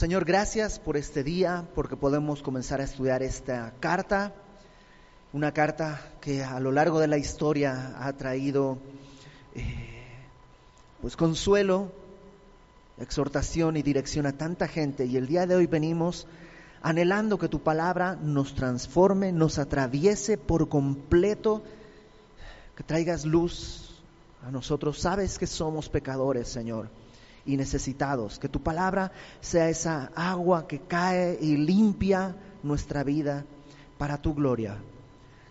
Señor, gracias por este día, porque podemos comenzar a estudiar esta carta, una carta que a lo largo de la historia ha traído eh, pues consuelo, exhortación y dirección a tanta gente. Y el día de hoy venimos anhelando que tu palabra nos transforme, nos atraviese por completo, que traigas luz a nosotros. Sabes que somos pecadores, Señor, y necesitados. Que tu palabra sea esa agua que cae y limpia nuestra vida para tu gloria.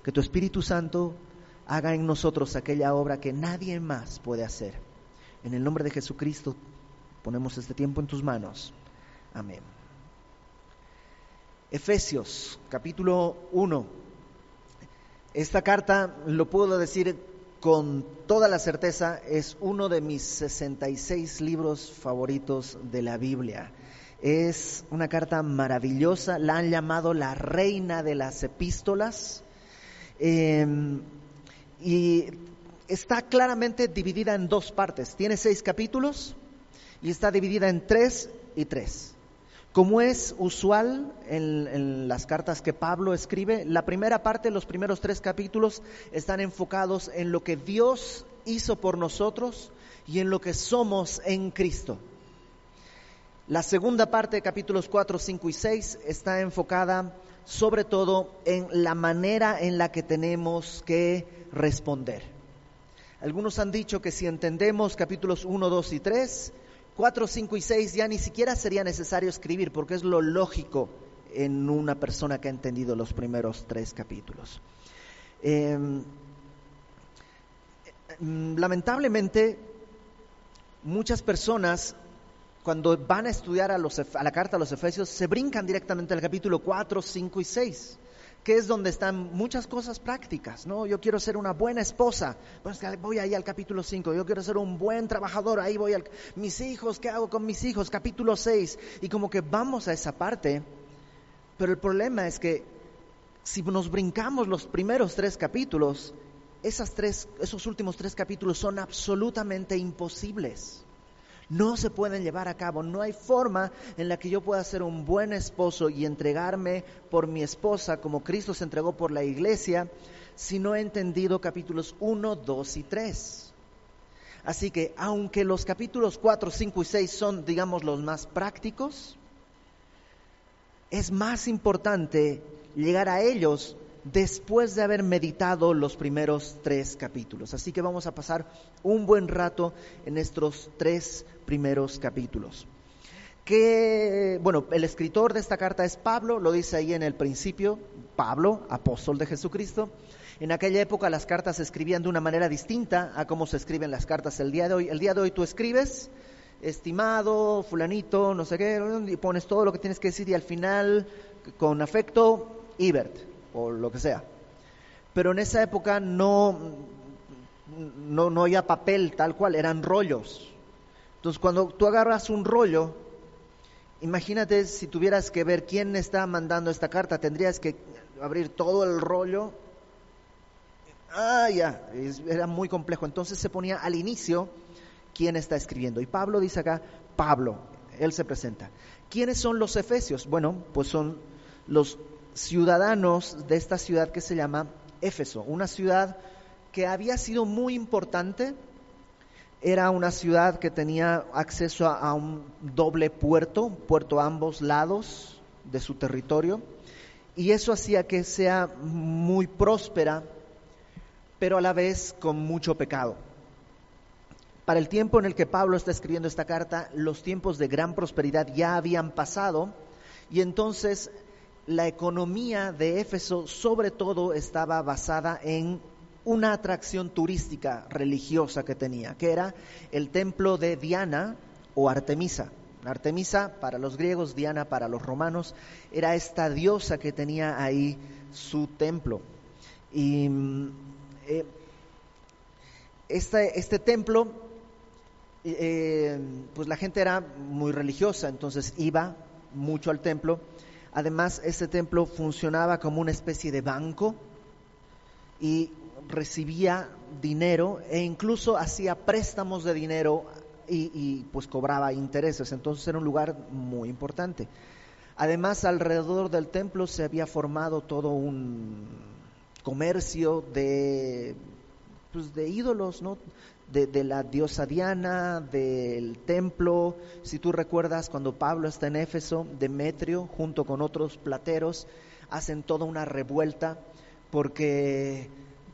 Que tu Espíritu Santo haga en nosotros aquella obra que nadie más puede hacer. En el nombre de Jesucristo ponemos este tiempo en tus manos. Amén. Efesios capítulo 1. Esta carta, lo puedo decir con toda la certeza, es uno de mis 66 libros favoritos de la Biblia. Es una carta maravillosa, la han llamado la reina de las epístolas em, y está claramente dividida en dos partes. Tiene seis capítulos y está dividida en tres y tres. Como es usual en, las cartas que Pablo escribe, la primera parte, los primeros tres capítulos, están enfocados en lo que Dios hizo por nosotros y en lo que somos en Cristo. La segunda parte, capítulos 4, 5 y 6, está enfocada sobre todo en la manera en la que tenemos que responder. Algunos han dicho que si entendemos capítulos 1, 2 y 3, 4, 5 y 6 ya ni siquiera sería necesario escribir porque es lo lógico en una persona que ha entendido los primeros tres capítulos. Em, em, lamentablemente, muchas personas cuando van a estudiar a, a, la carta a los Efesios se brincan directamente al capítulo 4, 5 y 6 que es donde están muchas cosas prácticas, ¿no? Yo quiero ser una buena esposa, pues voy ahí al capítulo 5, yo quiero ser un buen trabajador, ahí voy al... Mis hijos, ¿qué hago con mis hijos? Capítulo 6, y como que vamos a esa parte, pero el problema es que si nos brincamos los primeros tres capítulos, esas tres, esos últimos tres capítulos son absolutamente imposibles no se pueden llevar a cabo. No hay forma en la que yo pueda ser un buen esposo y entregarme por mi esposa como Cristo se entregó por la iglesia si no he entendido capítulos 1, 2 y 3. Así que aunque los capítulos 4, 5 y 6 son, digamos, los más prácticos, es más importante llegar a ellos después de haber meditado los primeros tres capítulos. Así que vamos a pasar un buen rato en estos tres primeros capítulos. Que, bueno, el escritor de esta carta es Pablo, lo dice ahí en el principio, Pablo, apóstol de Jesucristo. En aquella época las cartas se escribían de una manera distinta a cómo se escriben las cartas el día de hoy. El día de hoy tú escribes, estimado, fulanito, no sé qué, y pones todo lo que tienes que decir y al final, con afecto, Ibert o lo que sea. Pero en esa época no, no, no había papel tal cual, eran rollos. Entonces cuando tú agarras un rollo, imagínate si tuvieras que ver quién está mandando esta carta, tendrías que abrir todo el rollo. Ah, ya, era muy complejo. Entonces se ponía al inicio quién está escribiendo. Y Pablo dice acá, Pablo, él se presenta. ¿Quiénes son los efesios? Bueno, pues son los ciudadanos de esta ciudad que se llama Éfeso, una ciudad que había sido muy importante, era una ciudad que tenía acceso a, un doble puerto, puerto a ambos lados de su territorio, y eso hacía que sea muy próspera, pero a la vez con mucho pecado. Para el tiempo en el que Pablo está escribiendo esta carta, los tiempos de gran prosperidad ya habían pasado, y entonces la economía de Éfeso sobre todo estaba basada en una atracción turística religiosa que tenía, que era el templo de Diana o Artemisa. Artemisa para los griegos, Diana para los romanos, era esta diosa que tenía ahí su templo. Y eh, este, este, templo, eh, pues la gente era muy religiosa, entonces iba mucho al templo Además, ese templo funcionaba como una especie de banco y recibía dinero e incluso hacía préstamos de dinero y, y pues cobraba intereses, entonces era un lugar muy importante. Además, alrededor del templo se había formado todo un comercio de, pues, de ídolos, ¿no? De, la diosa Diana, del templo. Si tú recuerdas cuando Pablo está en Éfeso, Demetrio, junto con otros plateros, hacen toda una revuelta porque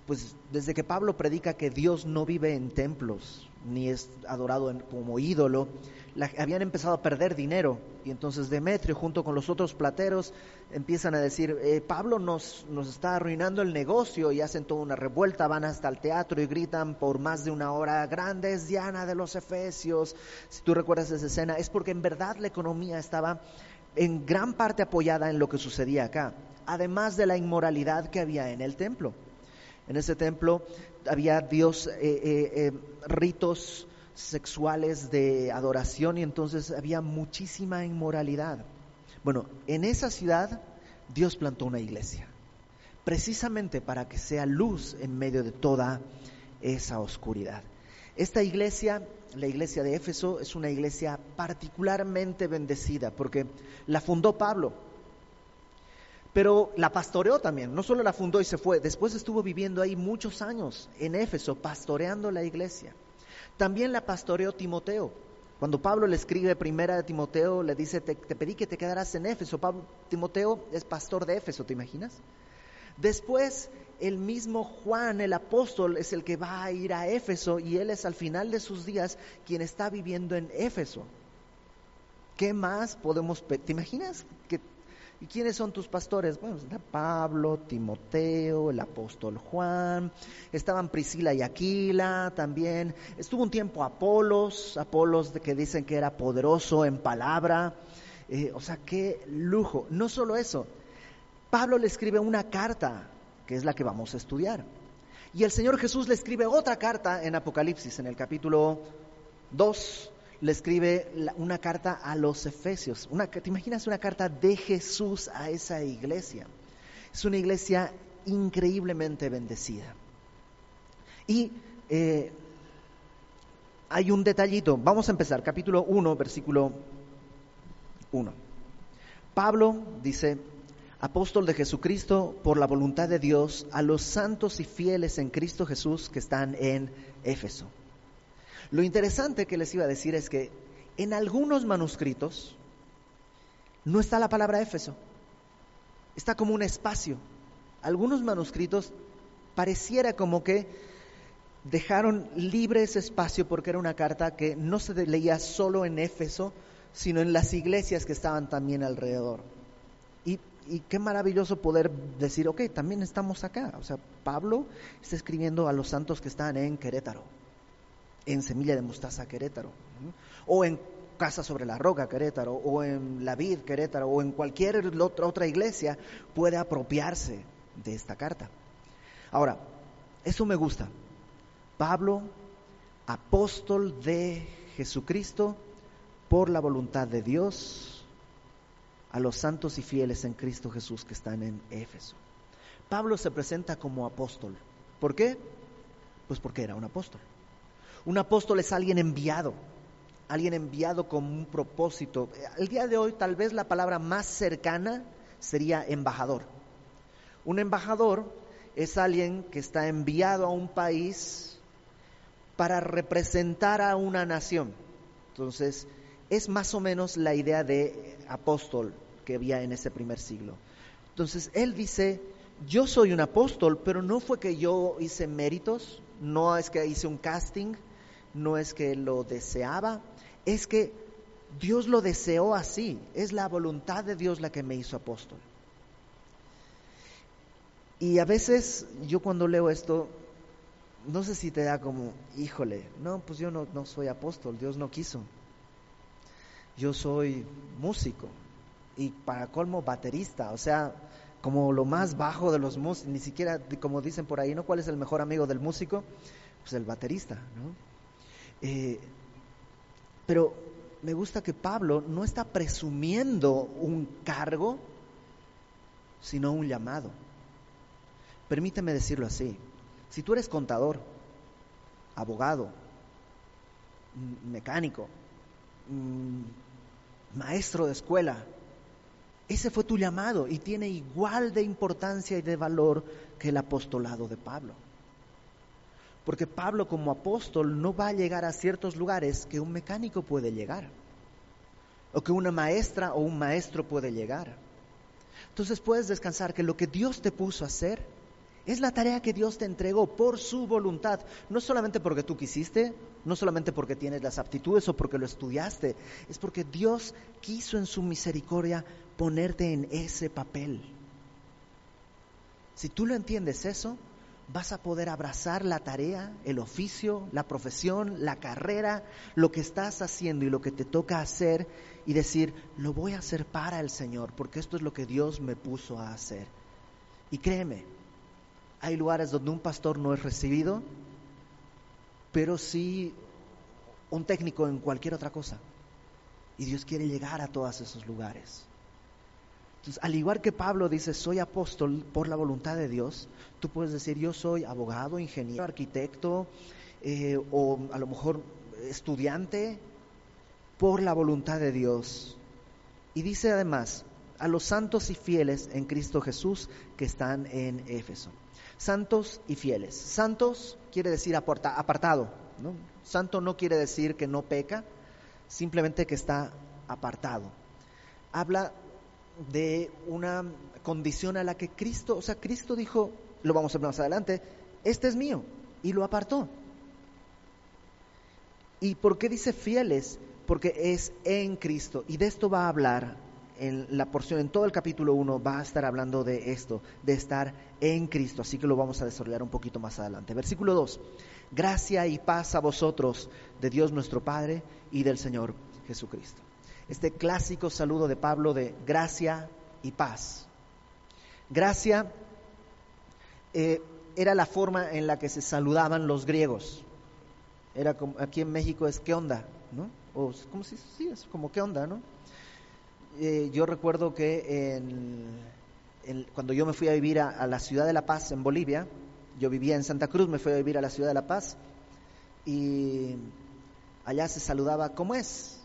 pues desde que Pablo predica que Dios no vive en templos ni es adorado como ídolo, habían empezado a perder dinero y entonces Demetrio junto con los otros plateros empiezan a decir, eh, Pablo nos, nos está arruinando el negocio y hacen toda una revuelta, van hasta el teatro y gritan por más de una hora, grande es Diana de los Efesios. Si tú recuerdas esa escena, es porque en verdad la economía estaba en gran parte apoyada en lo que sucedía acá, además de la inmoralidad que había en el templo. En ese templo había Dios, eh, eh, eh, ritos sexuales de adoración y entonces había muchísima inmoralidad. Bueno, en esa ciudad Dios plantó una iglesia, precisamente para que sea luz en medio de toda esa oscuridad. Esta iglesia, la iglesia de Éfeso, es una iglesia particularmente bendecida porque la fundó Pablo pero la pastoreó también, no solo la fundó y se fue, después estuvo viviendo ahí muchos años en Éfeso, pastoreando la iglesia. También la pastoreó Timoteo. Cuando Pablo le escribe primera de Timoteo, le dice, te, pedí que te quedaras en Éfeso. Pablo, Timoteo es pastor de Éfeso, ¿te imaginas? Después, el mismo Juan, el apóstol, es el que va a ir a Éfeso y él es al final de sus días quien está viviendo en Éfeso. ¿Qué más podemos? ¿Te imaginas que ¿Y quiénes son tus pastores? Bueno, está Pablo, Timoteo, el apóstol Juan, estaban Priscila y Aquila también. Estuvo un tiempo Apolos, Apolos de que dicen que era poderoso en palabra. Eh, o sea, qué lujo. No solo eso, Pablo le escribe una carta, que es la que vamos a estudiar. Y el Señor Jesús le escribe otra carta en Apocalipsis, en el capítulo 2, le escribe una carta a los Efesios. Una, ¿Te imaginas una carta de Jesús a esa iglesia? Es una iglesia increíblemente bendecida. Y eh, hay un detallito. Vamos a empezar, capítulo 1, versículo 1. Pablo dice, apóstol de Jesucristo por la voluntad de Dios, a los santos y fieles en Cristo Jesús que están en Éfeso lo interesante que les iba a decir es que en algunos manuscritos no está la palabra Éfeso, está como un espacio. Algunos manuscritos pareciera como que dejaron libre ese espacio porque era una carta que no se leía solo en Éfeso, sino en las iglesias que estaban también alrededor. Y, qué maravilloso poder decir, ok, también estamos acá. O sea, Pablo está escribiendo a los santos que están en Querétaro en Semilla de Mostaza Querétaro, o en Casa sobre la Roca Querétaro, o en La Vid Querétaro, o en cualquier otra iglesia, puede apropiarse de esta carta. Ahora, eso me gusta. Pablo, apóstol de Jesucristo, por la voluntad de Dios, a los santos y fieles en Cristo Jesús que están en Éfeso. Pablo se presenta como apóstol. ¿Por qué? Pues porque era un apóstol. Un apóstol es alguien enviado, alguien enviado con un propósito. El día de hoy tal vez la palabra más cercana sería embajador. Un embajador es alguien que está enviado a un país para representar a una nación. Entonces, es más o menos la idea de apóstol que había en ese primer siglo. Entonces, él dice, yo soy un apóstol, pero no fue que yo hice méritos, no es que hice un casting, no es que lo deseaba, es que Dios lo deseó así, es la voluntad de Dios la que me hizo apóstol. Y a veces yo cuando leo esto, no sé si te da como, híjole, no, pues yo no, soy apóstol, Dios no quiso. Yo soy músico y para colmo baterista, o sea, como lo más bajo de los músicos, ni siquiera como dicen por ahí, ¿no? ¿Cuál es el mejor amigo del músico? Pues el baterista, ¿no? Eh, pero me gusta que Pablo no está presumiendo un cargo, sino un llamado. Permíteme decirlo así. Si tú eres contador, abogado, mecánico, maestro de escuela. Ese fue tu llamado y tiene igual de importancia y de valor que el apostolado de Pablo. Porque Pablo como apóstol no va a llegar a ciertos lugares que un mecánico puede llegar, o que una maestra o un maestro puede llegar. Entonces puedes descansar que lo que Dios te puso a hacer es la tarea que Dios te entregó por su voluntad, no solamente porque tú quisiste, no solamente porque tienes las aptitudes o porque lo estudiaste, es porque Dios quiso en su misericordia ponerte en ese papel. Si tú lo entiendes eso, vas a poder abrazar la tarea, el oficio, la profesión, la carrera, lo que estás haciendo y lo que te toca hacer y decir, lo voy a hacer para el Señor, porque esto es lo que Dios me puso a hacer. Y créeme, hay lugares donde un pastor no es recibido, pero sí un técnico en cualquier otra cosa. Y Dios quiere llegar a todos esos lugares. Entonces, al igual que Pablo dice, soy apóstol por la voluntad de Dios, tú puedes decir, yo soy abogado, ingeniero, arquitecto, eh, o a lo mejor estudiante por la voluntad de Dios. Y dice además, a los santos y fieles en Cristo Jesús que están en Éfeso. Santos y fieles. Santos quiere decir apartado. ¿no? Santo no quiere decir que no peca, simplemente que está apartado. Habla de una condición a la que Cristo, o sea, Cristo dijo, lo vamos a ver más adelante, este es mío, y lo apartó. ¿Y por qué dice fieles? Porque es en Cristo, y de esto va a hablar en la porción, en todo el capítulo 1 va a estar hablando de esto, de estar en Cristo, así que lo vamos a desarrollar un poquito más adelante. Versículo 2, gracia y paz a vosotros de Dios nuestro Padre y del Señor Jesucristo. Este clásico saludo de Pablo de gracia y paz. Gracia eh, era la forma en la que se saludaban los griegos. Era como, aquí en México es qué onda, ¿no? O, ¿cómo si, sí, es como qué onda, ¿no? Eh, yo recuerdo que cuando yo me fui a vivir a, la ciudad de La Paz, en Bolivia, yo vivía en Santa Cruz, me fui a vivir a la ciudad de La Paz, y allá se saludaba, ¿cómo es?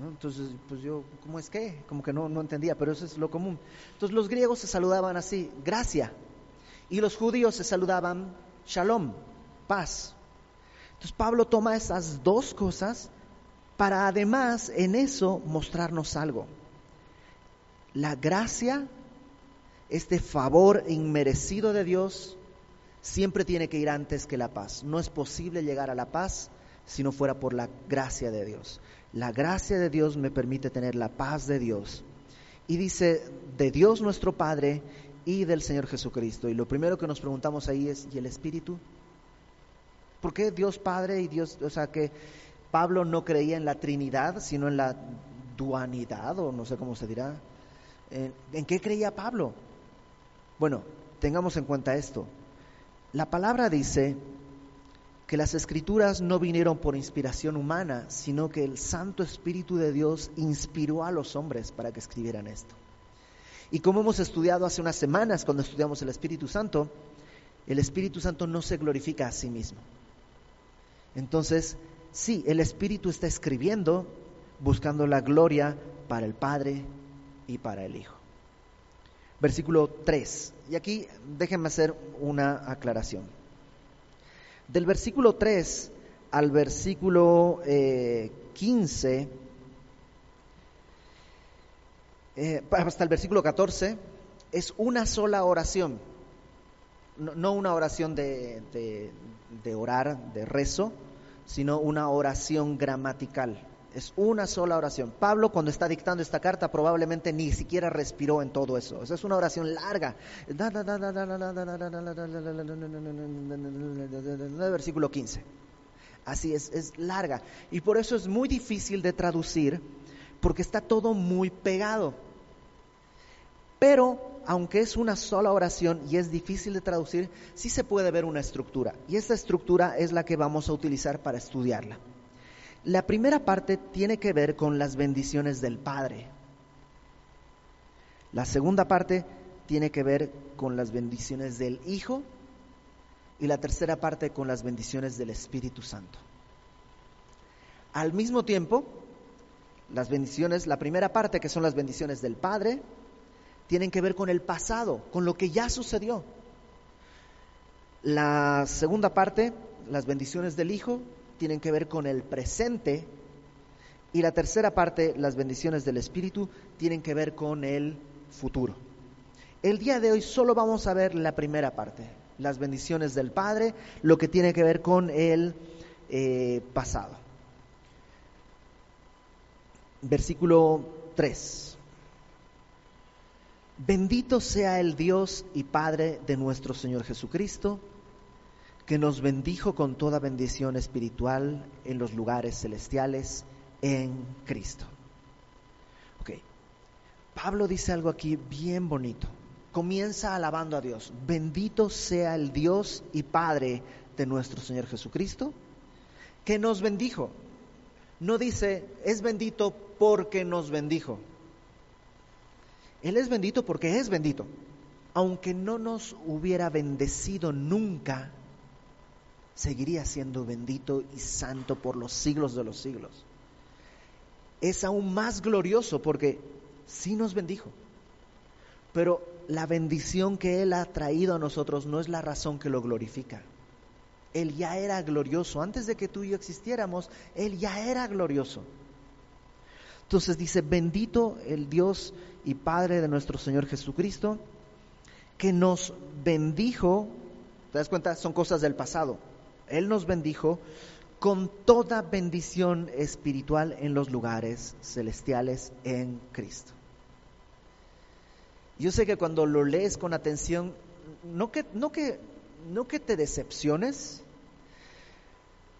Entonces, pues yo, ¿cómo es qué? Como que no, no entendía, pero eso es lo común. Entonces los griegos se saludaban así, gracia, y los judíos se saludaban, shalom, paz. Entonces Pablo toma esas dos cosas para además en eso mostrarnos algo la gracia, este favor inmerecido de Dios, siempre tiene que ir antes que la paz. No es posible llegar a la paz si no fuera por la gracia de Dios. La gracia de Dios me permite tener la paz de Dios. Y dice, de Dios nuestro Padre y del Señor Jesucristo. Y lo primero que nos preguntamos ahí es, ¿y el Espíritu? ¿Por qué Dios Padre y Dios, o sea, que Pablo no creía en la Trinidad, sino en la duanidad, o no sé cómo se dirá? ¿En qué creía Pablo? Bueno, tengamos en cuenta esto. La palabra dice que las escrituras no vinieron por inspiración humana, sino que el Santo Espíritu de Dios inspiró a los hombres para que escribieran esto. Y como hemos estudiado hace unas semanas cuando estudiamos el Espíritu Santo, el Espíritu Santo no se glorifica a sí mismo. Entonces, sí, el Espíritu está escribiendo buscando la gloria para el Padre, y para el Hijo. Versículo 3. Y aquí déjenme hacer una aclaración. Del versículo 3 al versículo 15, eh, eh, hasta el versículo 14, es una sola oración. No, una oración de, de orar, de rezo, sino una oración gramatical. Es una sola oración. Pablo cuando está dictando esta carta probablemente ni siquiera respiró en todo eso. es una oración larga. Versículo 15. Así es, es larga. Y por eso es muy difícil de traducir porque está todo muy pegado. Pero aunque es una sola oración y es difícil de traducir, sí se puede ver una estructura. Y esta estructura es la que vamos a utilizar para estudiarla. La primera parte tiene que ver con las bendiciones del Padre. La segunda parte tiene que ver con las bendiciones del Hijo y la tercera parte con las bendiciones del Espíritu Santo. Al mismo tiempo, las bendiciones, la primera parte que son las bendiciones del Padre, tienen que ver con el pasado, con lo que ya sucedió. La segunda parte, las bendiciones del Hijo, tienen que ver con el presente. Y la tercera parte, las bendiciones del Espíritu, tienen que ver con el futuro. El día de hoy solo vamos a ver la primera parte, las bendiciones del Padre, lo que tiene que ver con el eh, pasado. Versículo 3. Bendito sea el Dios y Padre de nuestro Señor Jesucristo, que nos bendijo con toda bendición espiritual en los lugares celestiales en Cristo. Ok, Pablo dice algo aquí bien bonito. Comienza alabando a Dios. Bendito sea el Dios y Padre de nuestro Señor Jesucristo, que nos bendijo. No dice, es bendito porque nos bendijo. Él es bendito porque es bendito. Aunque no nos hubiera bendecido nunca, seguiría siendo bendito y santo por los siglos de los siglos. Es aún más glorioso porque sí nos bendijo. Pero la bendición que Él ha traído a nosotros no es la razón que lo glorifica. Él ya era glorioso. Antes de que tú y yo existiéramos, Él ya era glorioso. Entonces dice, bendito el Dios y Padre de nuestro Señor Jesucristo, que nos bendijo, ¿te das cuenta? Son cosas del pasado. Él nos bendijo con toda bendición espiritual en los lugares celestiales en Cristo. Yo sé que cuando lo lees con atención, no que, no que, no que te decepciones,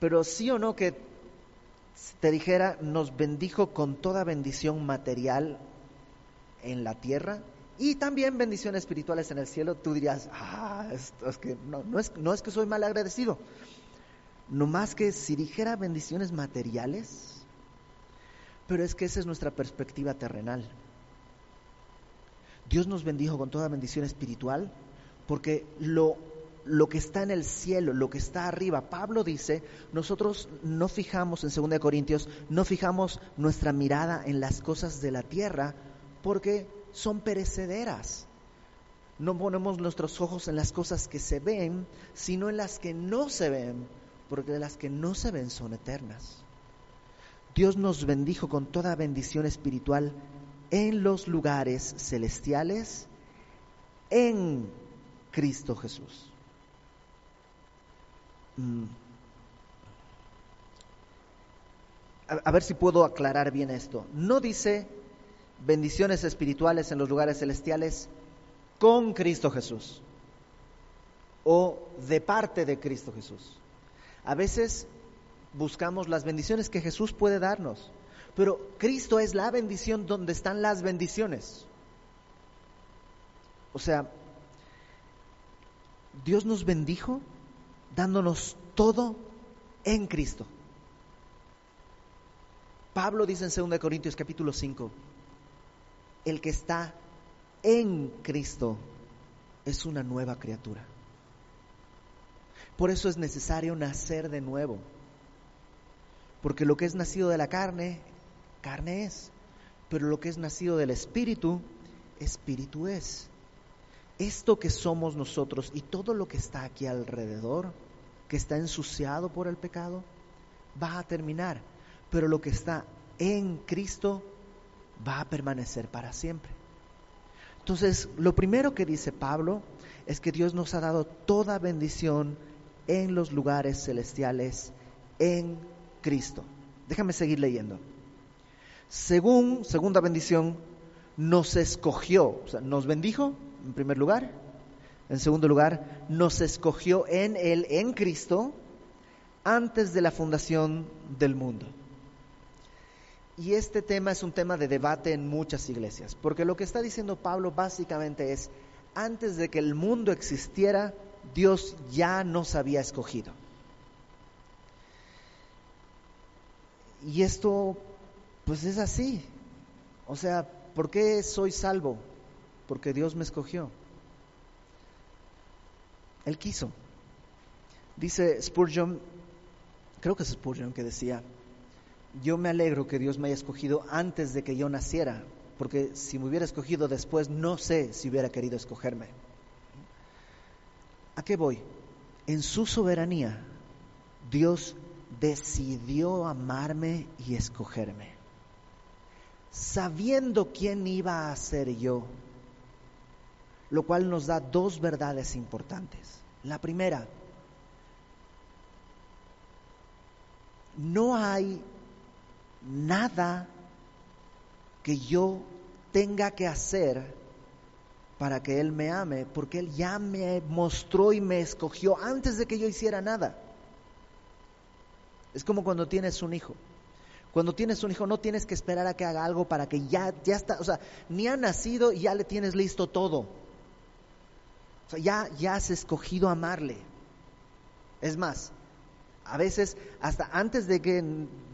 pero sí o no que te dijera, nos bendijo con toda bendición material en la tierra y también bendiciones espirituales en el cielo, tú dirías, ah, esto es que no, es, no es que soy mal agradecido, no más que si dijera bendiciones materiales, pero es que esa es nuestra perspectiva terrenal. Dios nos bendijo con toda bendición espiritual porque lo lo que está en el cielo, lo que está arriba. Pablo dice, nosotros no fijamos, en 2 Corintios, no fijamos nuestra mirada en las cosas de la tierra porque son perecederas. No ponemos nuestros ojos en las cosas que se ven, sino en las que no se ven, porque las que no se ven son eternas. Dios nos bendijo con toda bendición espiritual en los lugares celestiales en Cristo Jesús. Mm. A, ver si puedo aclarar bien esto. No dice bendiciones espirituales en los lugares celestiales con Cristo Jesús o de parte de Cristo Jesús. A veces buscamos las bendiciones que Jesús puede darnos, pero Cristo es la bendición donde están las bendiciones. O sea, Dios nos bendijo dándonos todo en Cristo. Pablo dice en 2 Corintios capítulo 5, el que está en Cristo es una nueva criatura. Por eso es necesario nacer de nuevo. Porque lo que es nacido de la carne, carne es. Pero lo que es nacido del Espíritu, Espíritu es. Esto que somos nosotros y todo lo que está aquí alrededor que está ensuciado por el pecado, va a terminar, pero lo que está en Cristo va a permanecer para siempre. Entonces, lo primero que dice Pablo es que Dios nos ha dado toda bendición en los lugares celestiales en Cristo. Déjame seguir leyendo. Según, segunda bendición, nos escogió, o sea, nos bendijo en primer lugar, en segundo lugar, nos escogió en Él, en Cristo, antes de la fundación del mundo. Y este tema es un tema de debate en muchas iglesias, porque lo que está diciendo Pablo básicamente es, antes de que el mundo existiera, Dios ya nos había escogido. Y esto, pues es así. O sea, ¿por qué soy salvo? Porque Dios me escogió. Él quiso. Dice Spurgeon, creo que es Spurgeon que decía, yo me alegro que Dios me haya escogido antes de que yo naciera, porque si me hubiera escogido después, no sé si hubiera querido escogerme. ¿A qué voy? En su soberanía, Dios decidió amarme y escogerme, sabiendo quién iba a ser yo, lo cual nos da dos verdades importantes. La primera, no hay nada que yo tenga que hacer para que Él me ame, porque Él ya me mostró y me escogió antes de que yo hiciera nada. Es como cuando tienes un hijo. Cuando tienes un hijo no tienes que esperar a que haga algo para que ya, ya está, o sea, ni ha nacido y ya le tienes listo todo. O sea, ya, ya has escogido amarle. Es más, a veces hasta antes de que,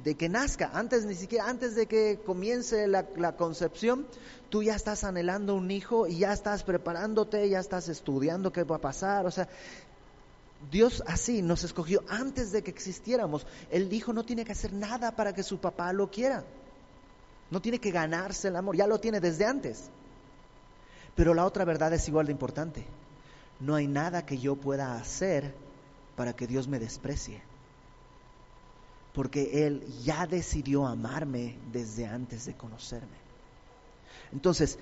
de que nazca, antes ni siquiera, antes de que comience la, la, concepción, tú ya estás anhelando un hijo y ya estás preparándote, ya estás estudiando qué va a pasar. O sea, Dios así nos escogió antes de que existiéramos. El hijo no tiene que hacer nada para que su papá lo quiera. No tiene que ganarse el amor, ya lo tiene desde antes. Pero la otra verdad es igual de importante. No hay nada que yo pueda hacer para que Dios me desprecie porque Él ya decidió amarme desde antes de conocerme. Entonces,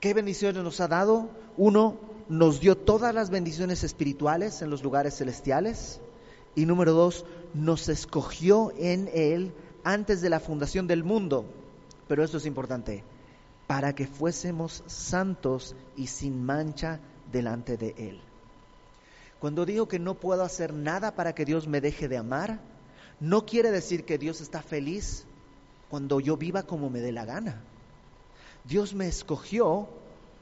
¿qué bendiciones nos ha dado? Uno, nos dio todas las bendiciones espirituales en los lugares celestiales. Y número dos, nos escogió en Él antes de la fundación del mundo. Pero esto es importante, para que fuésemos santos y sin mancha delante de Él. Cuando digo que no puedo hacer nada para que Dios me deje de amar, no quiere decir que Dios está feliz cuando yo viva como me dé la gana. Dios me escogió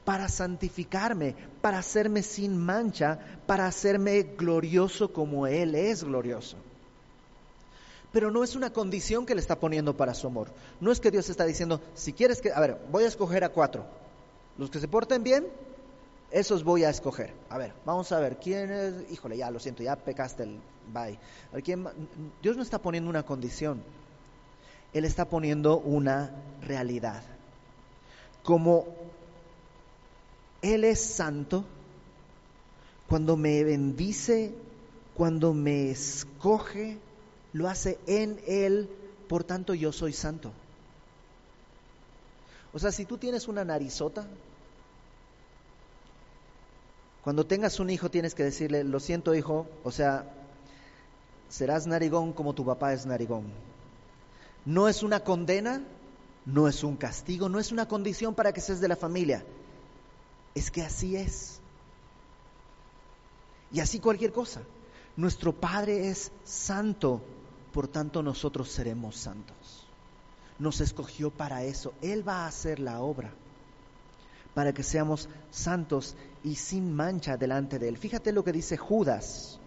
para santificarme, para hacerme sin mancha, para hacerme glorioso como Él es glorioso. Pero no es una condición que le está poniendo para su amor. No es que Dios está diciendo, si quieres que, a ver, voy a escoger a cuatro. Los que se porten bien, esos voy a escoger. A ver, vamos a ver, ¿quién es? Híjole, ya lo siento, ya pecaste el bye. Dios no está poniendo una condición, Él está poniendo una realidad. Como Él es santo, cuando me bendice, cuando me escoge, lo hace en Él, por tanto yo soy santo. O sea, si tú tienes una narizota, cuando tengas un hijo tienes que decirle, lo siento hijo, o sea, serás narigón como tu papá es narigón. No es una condena, no es un castigo, no es una condición para que seas de la familia. Es que así es. Y así cualquier cosa. Nuestro Padre es santo, por tanto nosotros seremos santos. Nos escogió para eso. Él va a hacer la obra para que seamos santos y sin mancha delante de Él. Fíjate lo que dice Judas,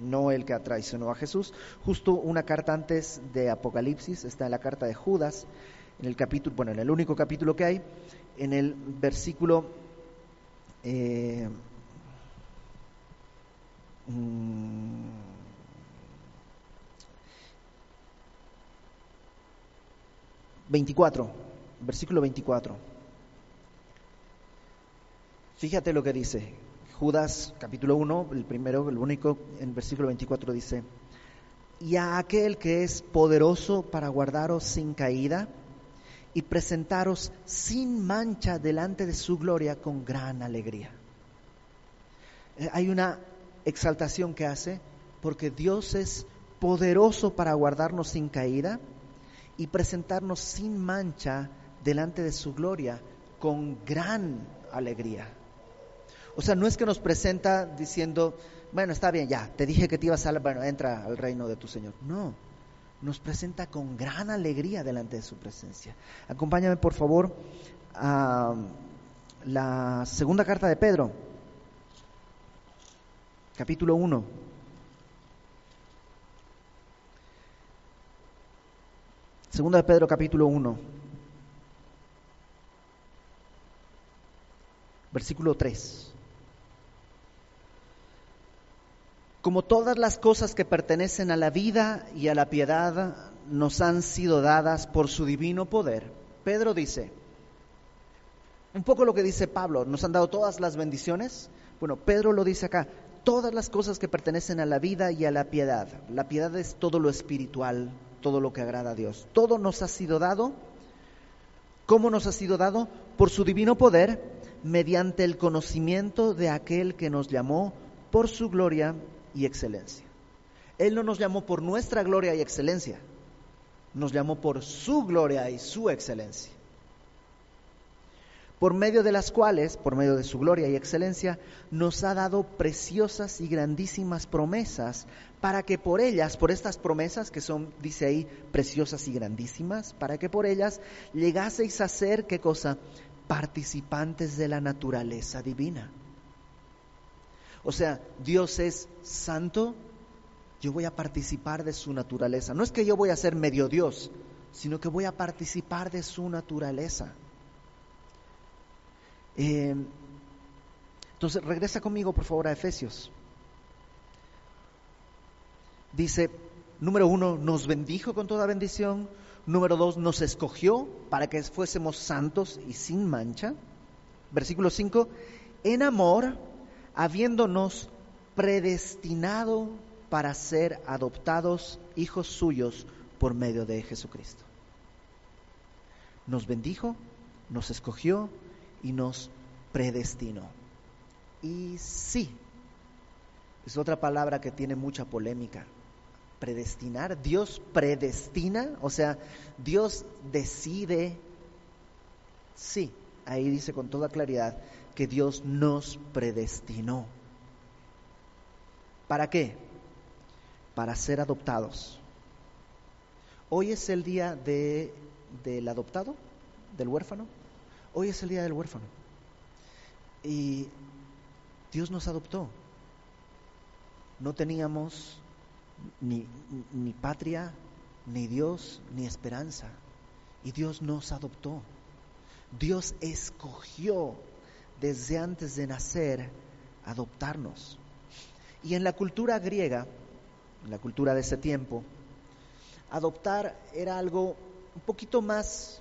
no el que traicionó a Jesús, justo una carta antes de Apocalipsis, está en la carta de Judas, en el capítulo, bueno, en el único capítulo que hay, en el versículo eh, 24, mm, versículo 24. Fíjate lo que dice Judas capítulo 1, el primero, el único, en versículo 24 dice, y a aquel que es poderoso para guardaros sin caída y presentaros sin mancha delante de su gloria con gran alegría. Eh, hay una exaltación que hace porque Dios es poderoso para guardarnos sin caída y presentarnos sin mancha delante de su gloria con gran alegría. O sea, no es que nos presenta diciendo, bueno, está bien, ya, te dije que te ibas a, bueno, entra al reino de tu Señor. No, nos presenta con gran alegría delante de su presencia. Acompáñame, por favor, a la segunda carta de Pedro, capítulo 1. Segunda de Pedro, capítulo 1. Versículo 3. Como todas las cosas que pertenecen a la vida y a la piedad nos han sido dadas por su divino poder. Pedro dice, un poco lo que dice Pablo, nos han dado todas las bendiciones. Bueno, Pedro lo dice acá, todas las cosas que pertenecen a la vida y a la piedad. La piedad es todo lo espiritual, todo lo que agrada a Dios. Todo nos ha sido dado. ¿Cómo nos ha sido dado? Por su divino poder, mediante el conocimiento de aquel que nos llamó por su gloria y excelencia. Él no nos llamó por nuestra gloria y excelencia, nos llamó por su gloria y su excelencia por medio de las cuales, por medio de su gloria y excelencia, nos ha dado preciosas y grandísimas promesas, para que por ellas, por estas promesas que son, dice ahí, preciosas y grandísimas, para que por ellas llegaseis a ser, ¿qué cosa? Participantes de la naturaleza divina. O sea, Dios es santo, yo voy a participar de su naturaleza. No es que yo voy a ser medio Dios, sino que voy a participar de su naturaleza. Eh, entonces, regresa conmigo, por favor, a Efesios. Dice, número uno, nos bendijo con toda bendición. Número dos, nos escogió para que fuésemos santos y sin mancha. Versículo 5, en amor, habiéndonos predestinado para ser adoptados hijos suyos por medio de Jesucristo. Nos bendijo, nos escogió, y nos predestinó. Y sí, es otra palabra que tiene mucha polémica. Predestinar, Dios predestina, o sea, Dios decide. Sí, ahí dice con toda claridad que Dios nos predestinó. ¿Para qué? Para ser adoptados. Hoy es el día de, del adoptado, del huérfano. Hoy es el día del huérfano. Y Dios nos adoptó. No teníamos ni, ni, patria, ni Dios, ni esperanza. Y Dios nos adoptó. Dios escogió desde antes de nacer adoptarnos. Y en la cultura griega, en la cultura de ese tiempo, adoptar era algo un poquito más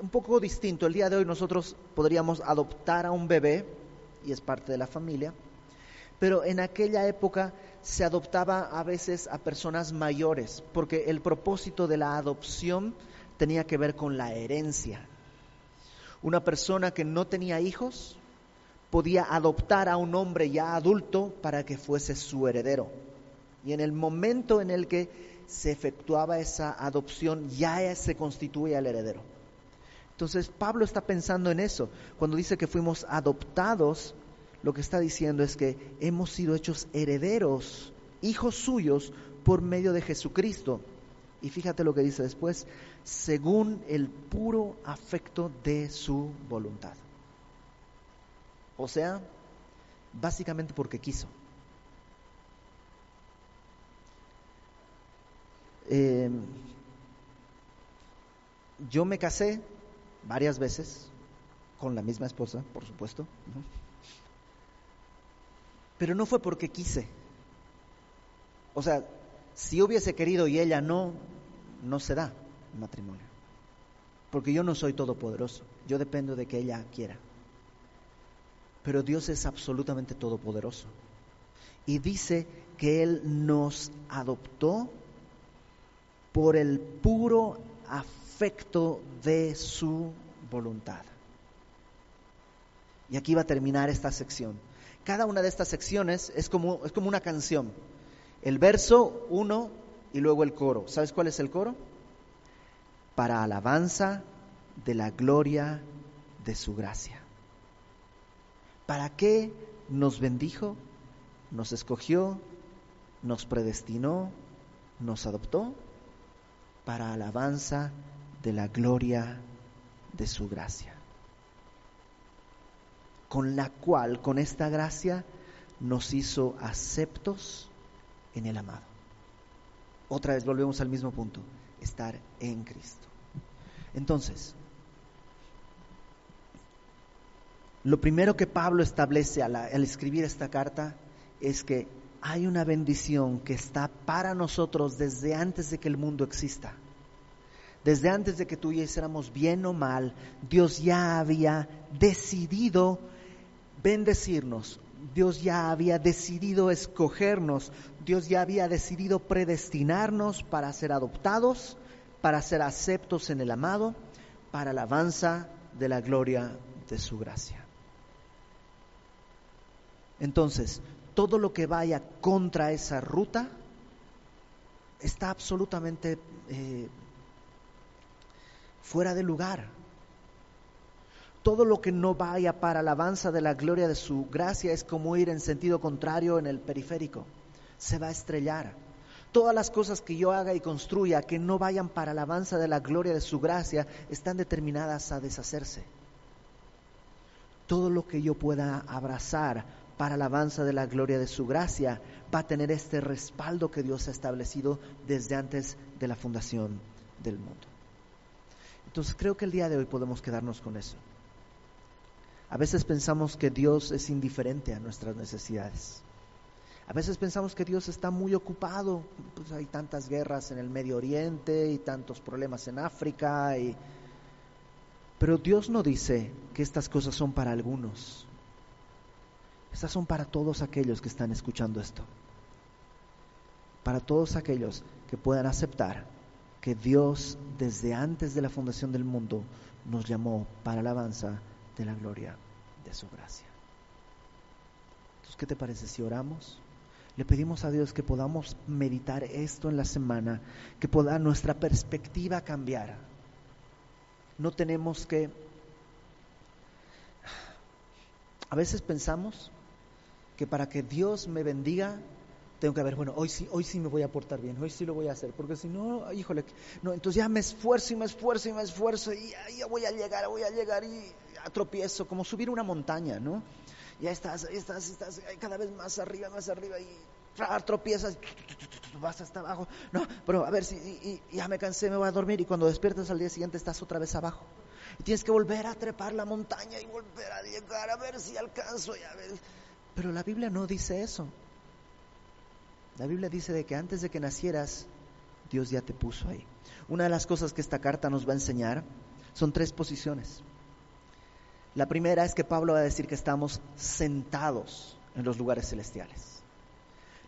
un poco distinto. El día de hoy nosotros podríamos adoptar a un bebé y es parte de la familia, pero en aquella época se adoptaba a veces a personas mayores, porque el propósito de la adopción tenía que ver con la herencia. Una persona que no tenía hijos podía adoptar a un hombre ya adulto para que fuese su heredero. Y en el momento en el que se efectuaba esa adopción, ya se constituía el heredero. Entonces Pablo está pensando en eso. Cuando dice que fuimos adoptados, lo que está diciendo es que hemos sido hechos herederos, hijos suyos, por medio de Jesucristo. Y fíjate lo que dice después, según el puro afecto de su voluntad. O sea, básicamente porque quiso. Eh, yo me casé varias veces, con la misma esposa, por supuesto. Pero no fue porque quise. O sea, si hubiese querido y ella no, no se da matrimonio. Porque yo no soy todopoderoso, yo dependo de que ella quiera. Pero Dios es absolutamente todopoderoso. Y dice que Él nos adoptó por el puro afecto de su voluntad. Y aquí va a terminar esta sección. Cada una de estas secciones es como, es como una canción. El verso uno y luego el coro. ¿Sabes cuál es el coro? Para alabanza de la gloria de su gracia. ¿Para qué nos bendijo? Nos escogió, nos predestinó, nos adoptó para alabanza de la gloria de su gracia, con la cual, con esta gracia, nos hizo aceptos en el amado. Otra vez volvemos al mismo punto, estar en Cristo. Entonces, lo primero que Pablo establece al, escribir esta carta es que hay una bendición que está para nosotros desde antes de que el mundo exista Desde antes de que tú y yo bien o mal, Dios ya había decidido bendecirnos. Dios ya había decidido escogernos. Dios ya había decidido predestinarnos para ser adoptados, para ser aceptos en el amado, para alabanza de la gloria de su gracia. Entonces, todo lo que vaya contra esa ruta está absolutamente eh, fuera de lugar. Todo lo que no vaya para alabanza de la gloria de su gracia es como ir en sentido contrario en el periférico. Se va a estrellar. Todas las cosas que yo haga y construya que no vayan para alabanza de la gloria de su gracia están determinadas a deshacerse. Todo lo que yo pueda abrazar para alabanza de la gloria de su gracia va a tener este respaldo que Dios ha establecido desde antes de la fundación del mundo. Entonces creo que el día de hoy podemos quedarnos con eso. A veces pensamos que Dios es indiferente a nuestras necesidades. A veces pensamos que Dios está muy ocupado, pues hay tantas guerras en el Medio Oriente y tantos problemas en África pero Dios no dice que estas cosas son para algunos. Estas son para todos aquellos que están escuchando esto. Para todos aquellos que puedan aceptar que Dios desde antes de la fundación del mundo nos llamó para alabanza de la gloria de su gracia. Entonces, ¿qué te parece si oramos? Le pedimos a Dios que podamos meditar esto en la semana, que pueda nuestra perspectiva cambiar. No tenemos que... A veces pensamos que para que Dios me bendiga tengo que ver, bueno, hoy sí, hoy sí me voy a portar bien, hoy sí lo voy a hacer, porque si no, híjole, no, entonces ya me esfuerzo y me esfuerzo y me esfuerzo y ya, voy a llegar, voy a llegar y atropiezo, como subir una montaña, ¿no? Ya estás, estás, estás cada vez más arriba, más arriba y tropiezas, vas hasta abajo. No, pero a ver si ya me cansé, me voy a dormir y cuando despiertas al día siguiente estás otra vez abajo. Y tienes que volver a trepar la montaña y volver a llegar a ver si alcanzo. Y a ver. Pero la Biblia no dice eso. La Biblia dice de que antes de que nacieras, Dios ya te puso ahí. Una de las cosas que esta carta nos va a enseñar son tres posiciones. La primera es que Pablo va a decir que estamos sentados en los lugares celestiales.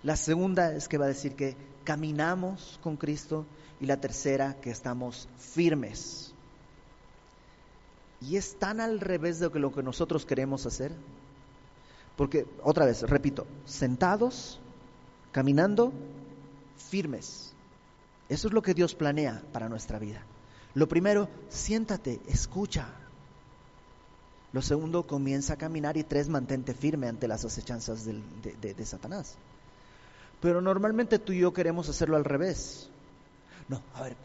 La segunda es que va a decir que caminamos con Cristo. Y la tercera, que estamos firmes. Y es tan al revés de lo que nosotros queremos hacer. Porque, otra vez, repito, sentados caminando firmes. Eso es lo que Dios planea para nuestra vida. Lo primero, siéntate, escucha. Lo segundo, comienza a caminar y tres, mantente firme ante las acechanzas de, de Satanás. Pero normalmente tú y yo queremos hacerlo al revés. No, a ver,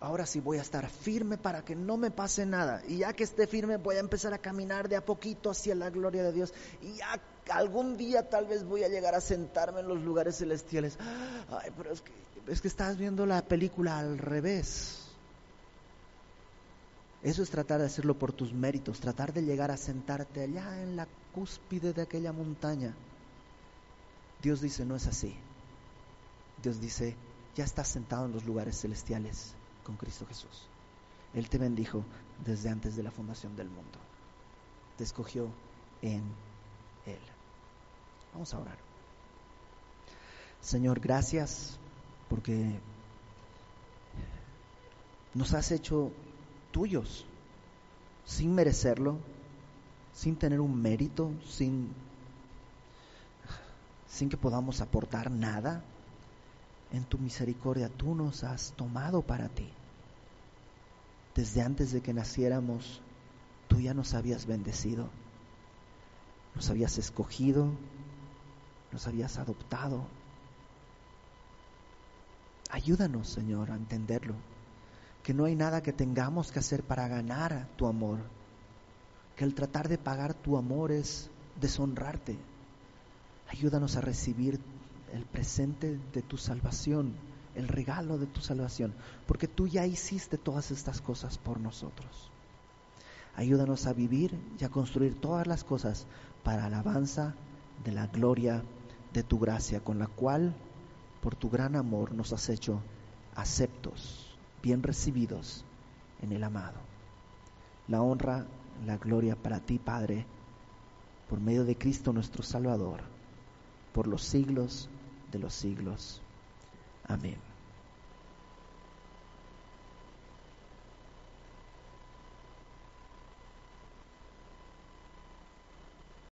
ahora sí voy a estar firme para que no me pase nada. Y ya que esté firme voy a empezar a caminar de a poquito hacia la gloria de Dios. Y ya algún día tal vez voy a llegar a sentarme en los lugares celestiales. Ay, pero es que, es que estás viendo la película al revés. Eso es tratar de hacerlo por tus méritos, tratar de llegar a sentarte allá en la cúspide de aquella montaña. Dios dice, no es así. Dios dice, ya estás sentado en los lugares celestiales con Cristo Jesús. Él te bendijo desde antes de la fundación del mundo. Te escogió en. Vamos a orar. Señor, gracias porque nos has hecho tuyos sin merecerlo, sin tener un mérito, sin, sin que podamos aportar nada en tu misericordia tú nos has tomado para ti. Desde antes de que naciéramos, tú ya nos habías bendecido, nos habías escogido, nos habías adoptado. Ayúdanos, Señor, a entenderlo, que no hay nada que tengamos que hacer para ganar tu amor, que el tratar de pagar tu amor es deshonrarte. Ayúdanos a recibir el presente de tu salvación, el regalo de tu salvación, porque tú ya hiciste todas estas cosas por nosotros. Ayúdanos a vivir y a construir todas las cosas para alabanza de la gloria de tu gracia, con la cual, por tu gran amor, nos has hecho aceptos, bien recibidos en el amado. La honra, la gloria para ti, Padre, por medio de Cristo nuestro Salvador, por los siglos de los siglos. Amén.